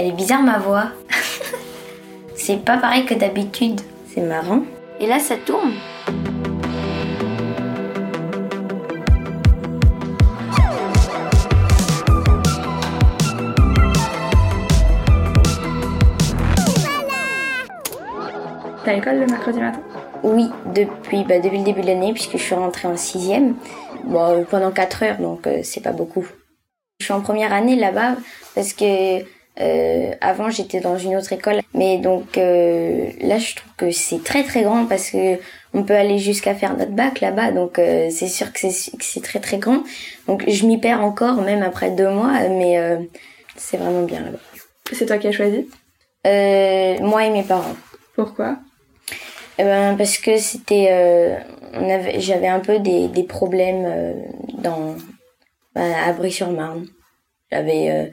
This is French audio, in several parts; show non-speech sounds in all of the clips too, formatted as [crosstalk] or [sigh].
Elle est bizarre ma voix. [laughs] c'est pas pareil que d'habitude. C'est marrant. Et là, ça tourne. T'as l'école le mercredi matin? Oui, depuis, bah, depuis le début de l'année, puisque je suis rentrée en sixième. Bon, pendant 4 heures, donc euh, c'est pas beaucoup. Je suis en première année là-bas parce que euh, avant j'étais dans une autre école, mais donc euh, là je trouve que c'est très très grand parce que on peut aller jusqu'à faire notre bac là-bas, donc euh, c'est sûr que c'est très très grand. Donc je m'y perds encore même après deux mois, mais c'est vraiment bien là-bas. C'est toi qui as choisi? Moi et mes parents. Pourquoi? Eh ben, parce que c'était, j'avais un peu des, des problèmes dans ben, à Brie-sur-Marne. J'avais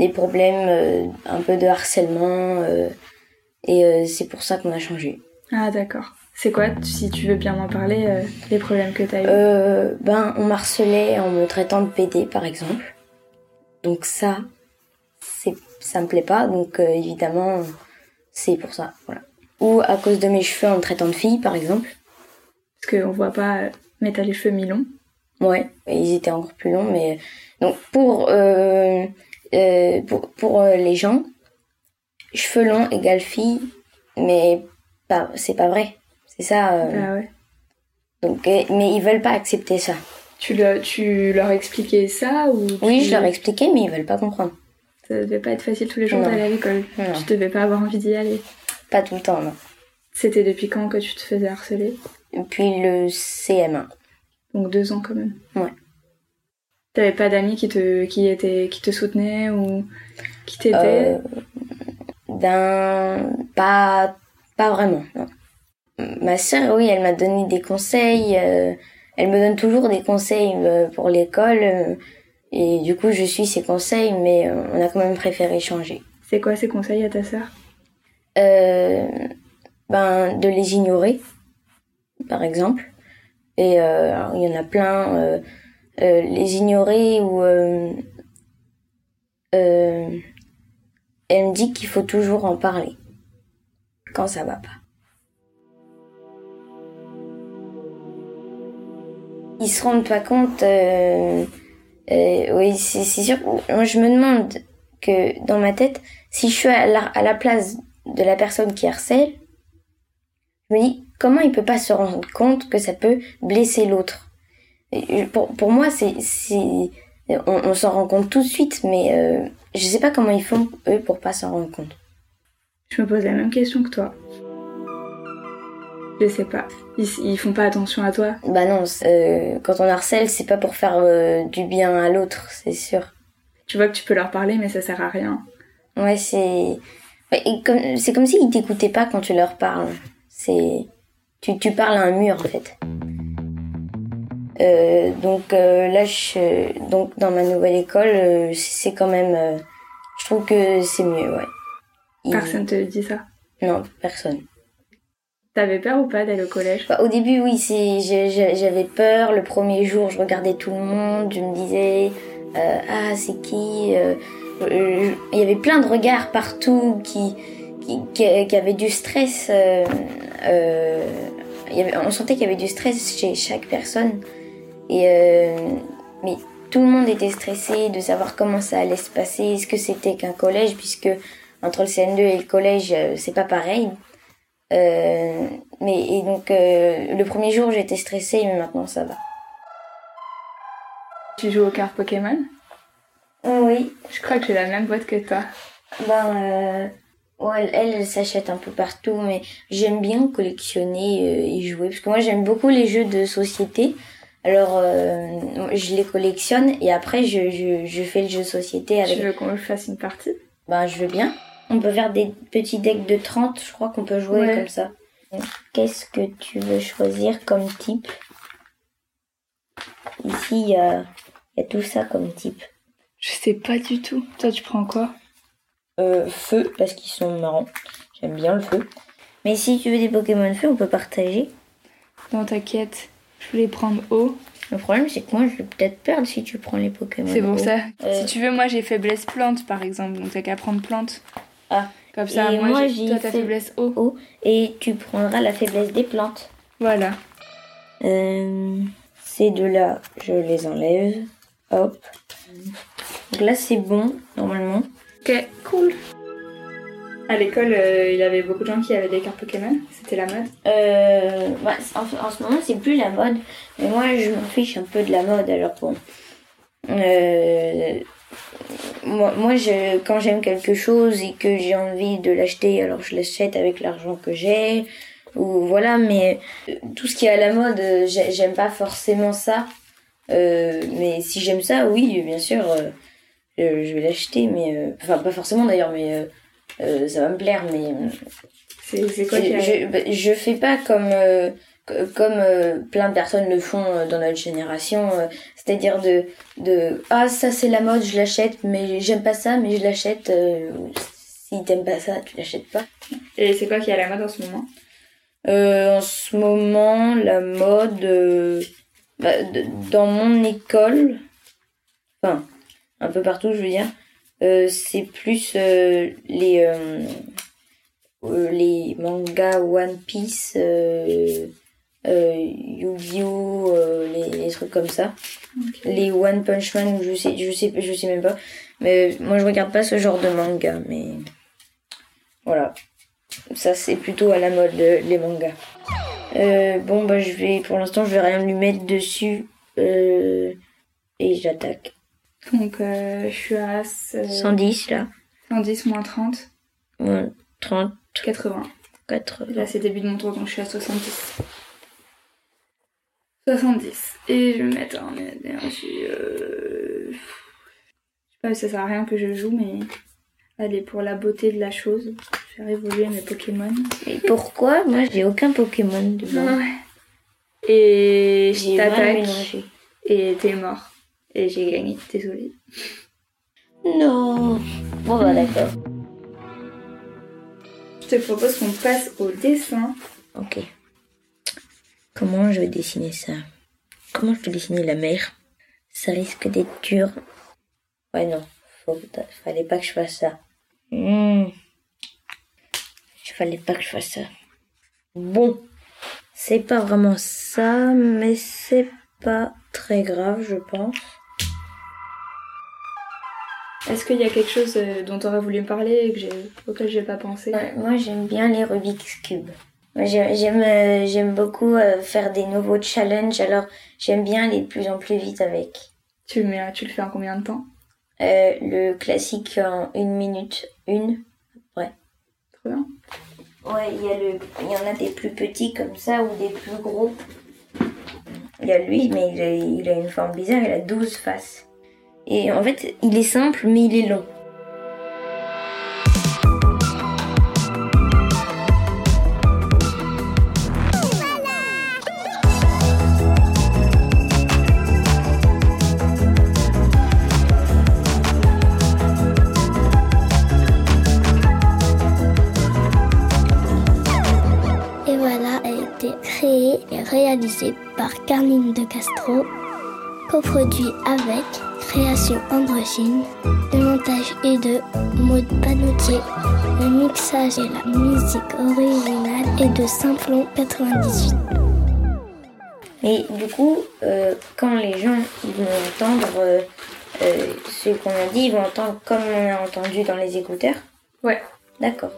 des problèmes euh, un peu de harcèlement euh, et euh, c'est pour ça qu'on a changé. Ah d'accord. C'est quoi, si tu veux bien m'en parler, euh, les problèmes que t'as eu? Euh, ben, on m'harcelait en me traitant de PD, par exemple. Donc ça, c'est, ça me plaît pas. Donc euh, évidemment, c'est pour ça. Voilà. Ou à cause de mes cheveux en me traitant de fille, par exemple. Parce qu'on voit pas, mais t'as les cheveux mi-longs. Ouais, ils étaient encore plus longs, mais donc pour euh, pour, pour euh, les gens, cheveux longs égale fille, mais pas c'est pas vrai, c'est ça. euh, Ah ouais. donc mais ils veulent pas accepter ça. Tu, le- tu leur expliquais ça ou Oui, je leur ai expliqué, mais ils veulent pas comprendre. Ça devait pas être facile tous les jours d'aller à l'école. Non. Tu devais pas avoir envie d'y aller. Pas tout le temps, non. C'était depuis quand que tu te faisais harceler? Depuis le CM1. Donc deux ans quand même. Ouais. T'avais pas d'amis qui te, qui étaient, qui te soutenaient ou qui t'aidaient Euh, d'un pas pas vraiment. non. Ma sœur, oui, elle m'a donné des conseils. euh, elle me donne toujours des conseils euh, pour l'école. et du coup, je suis ses conseils, mais on a quand même préféré changer. C'est quoi ces conseils à ta sœur? Euh, ben, de les ignorer, par exemple. Et euh, il y en a plein. euh, euh, les ignorer ou... euh, euh, elle me dit qu'il faut toujours en parler quand ça va pas. Ils se rendent pas compte. euh, oui, c'est sûr. Moi, je me demande que dans ma tête, si je suis à la, à la place de la personne qui harcèle, je me dis comment il peut pas se rendre compte que ça peut blesser l'autre? Et Pour, pour moi, c'est on, on s'en rend compte tout de suite, mais euh, je sais pas comment ils font eux pour pas s'en rendre compte. Je me pose la même question que toi. Je sais pas. Ils, ils font pas attention à toi. Bah non, euh, quand on harcèle, c'est pas pour faire euh, du bien à l'autre, c'est sûr. Tu vois que tu peux leur parler, mais ça sert à rien. Ouais, c'est ouais, comme c'est comme s'ils t'écoutaient pas quand tu leur parles. C'est tu tu parles à un mur en fait. Euh, donc euh, là, je, donc dans ma nouvelle école, euh, c'est quand même, je trouve que c'est mieux, ouais. Ils- Personne te dit ça? Non, personne. T'avais peur ou pas d'aller au collège? Bah, au début, oui, j'avais peur. Le premier jour, je regardais tout le monde, je me disais, ah, c'est qui Il y avait plein de regards partout qui, qui, qui, qui avaient du stress. il y avait, on sentait qu'il y avait du stress chez chaque personne. Et euh, mais tout le monde était stressé de savoir comment ça allait se passer. Est-ce que c'était qu'un collège, puisque entre le CN2 et le collège, euh, c'est pas pareil. Euh, mais et donc euh, le premier jour j'étais stressée mais maintenant ça va. Tu joues aux cartes Pokémon? Oui, Je crois que j'ai la même boîte que toi. ben euh, ouais, elle, elle s'achète un peu partout mais j'aime bien collectionner euh, et jouer parce que moi j'aime beaucoup les jeux de société. Alors euh, je les collectionne et après je, je, je fais le jeu de société avec Tu veux qu'on fasse une partie? Ben, je veux bien. On peut faire des petits decks de 30, je crois qu'on peut jouer Ouais. comme ça. Qu'est-ce que tu veux choisir comme type? Ici, il y a, il y a tout ça comme type. Je sais pas du tout. Toi, tu prends quoi? Euh, feu, parce qu'ils sont marrants. J'aime bien le feu. Mais si tu veux des Pokémon feu, on peut partager. Non, t'inquiète. Je voulais prendre eau. Le problème, c'est que moi, je vais peut-être perdre si tu prends les Pokémon. C'est pour ça. Euh. Si tu veux, moi j'ai faiblesse plante par exemple, donc t'as qu'à prendre plante. Ah. Comme ça, Et moi, moi, j'ai fait- faiblesse eau. Oh, et tu prendras la faiblesse des plantes. Voilà. Euh, ces deux-là, je les enlève. Hop. Donc là, c'est bon, normalement. Ok, cool. À l'école, euh, il y avait beaucoup de gens qui avaient des cartes Pokémon. C'était la mode. Euh, en, ce moment, c'est plus la mode. Mais moi, je m'en fiche un peu de la mode. Alors bon. Euh, moi, quand j'aime quelque chose et que j'ai envie de l'acheter, alors je l'achète avec l'argent que j'ai. Ou voilà, mais tout ce qui est à la mode, j'ai- j'aime pas forcément ça. Mais si j'aime ça, oui, bien sûr, je, vais l'acheter. Mais enfin, pas forcément d'ailleurs, mais euh, ça va me plaire. Mais euh, C'est quoi je, je, bah, je fais pas comme euh, co- comme euh, plein de personnes le font dans notre génération, c'est-à-dire de de ah ça c'est la mode, je l'achète, mais j'aime pas ça, mais je l'achète. si t'aimes pas ça, tu l'achètes pas. Et c'est quoi qui est à la mode en ce moment? Euh, en ce moment, la mode bah, dans mon école, enfin un peu partout, je veux dire, c'est plus euh, les euh, euh, les mangas One Piece, euh, euh, Yu-Gi-Oh, euh, les, les trucs comme ça, les One Punch Man, je sais, je sais, je sais même pas, mais moi je regarde pas ce genre de manga, mais voilà. Ça, c'est plutôt à la mode, le- les mangas. Euh, bon, bah, je vais, pour l'instant, je vais rien lui mettre dessus. Euh, et j'attaque. Donc, euh, je suis à euh, 110, là. 110 moins 30, Moins 30, 80. 80. Là, c'est début de mon tour, donc je suis à 70. 70. Et je vais mettre un énergie. Euh... Je sais pas, ça sert à rien que je joue, mais. Allez, pour la beauté de la chose, je vais faire évoluer mes Pokémon. Et pourquoi? Moi, j'ai aucun Pokémon dedans. Ouais. Et je t'attaque. Et t'es mort. Et j'ai gagné, désolée. Non. Bon, bah, d'accord. Je te propose qu'on passe au dessin. Ok. Comment je vais dessiner ça? Comment je vais dessiner la mer? Ça risque d'être dur. Ouais, non. Faut, fallait pas que je fasse ça. Hmm. Il fallait pas que je fasse ça. Bon. C'est pas vraiment ça, mais c'est pas très grave, je pense. Est-ce qu'il y a quelque chose euh, dont tu aurais voulu me parler et que j'ai, auquel j'ai pas pensé? Ouais, moi, j'aime bien les Rubik's Cube. Moi, J'aime, j'aime, euh, j'aime beaucoup euh, faire des nouveaux challenges, alors j'aime bien aller de plus en plus vite avec. tu, le mets, tu le fais en combien de temps? Euh, le classique en une minute, une. Trop bien. Ouais, il y, a le, il y en a des plus petits comme ça ou des plus gros. Il y a lui, mais il a, il a une forme bizarre, il a 12 faces. Et en fait, il est simple, mais il est et réalisé par Carline de Castro, coproduit avec Création Androgyne. Le montage est de Maud Panoutier. Le mixage et la musique originale est de Simplon 98. Mais du coup, euh, quand les gens ils vont entendre euh, euh, ce qu'on a dit, ils vont entendre comme on a entendu dans les écouteurs? Ouais. D'accord.